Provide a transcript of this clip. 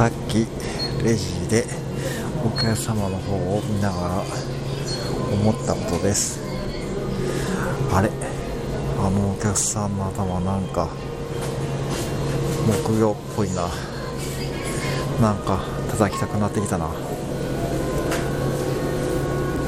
さっきレジでお客様の方を見ながら思ったことです。あれ？あのお客さんの頭なんか木魚っぽいな。なんか叩きたくなってきたな。